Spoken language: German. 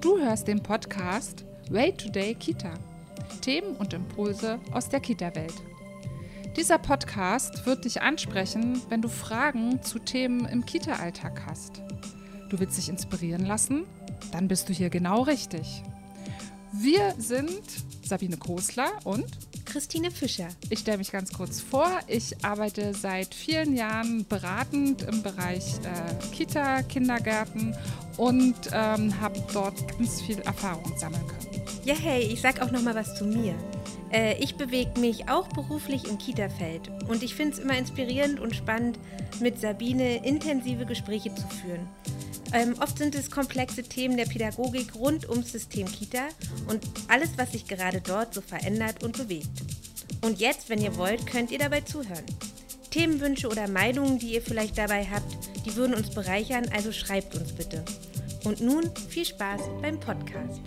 Du hörst den Podcast Way Today Kita. Themen und Impulse aus der Kita-Welt. Dieser Podcast wird dich ansprechen, wenn du Fragen zu Themen im Kita-Alltag hast. Du willst dich inspirieren lassen? Dann bist du hier genau richtig. Wir sind Sabine Kosler und Christine Fischer. Ich stelle mich ganz kurz vor. Ich arbeite seit vielen Jahren beratend im Bereich äh, Kita, Kindergärten und ähm, habe dort ganz viel Erfahrung sammeln können. Ja, hey, ich sag auch noch mal was zu mir. Äh, ich bewege mich auch beruflich im Kita-Feld und ich finde es immer inspirierend und spannend, mit Sabine intensive Gespräche zu führen. Ähm, oft sind es komplexe Themen der Pädagogik rund ums System Kita und alles, was sich gerade dort so verändert und bewegt. Und jetzt, wenn ihr wollt, könnt ihr dabei zuhören. Themenwünsche oder Meinungen, die ihr vielleicht dabei habt, die würden uns bereichern, also schreibt uns bitte. Und nun viel Spaß beim Podcast.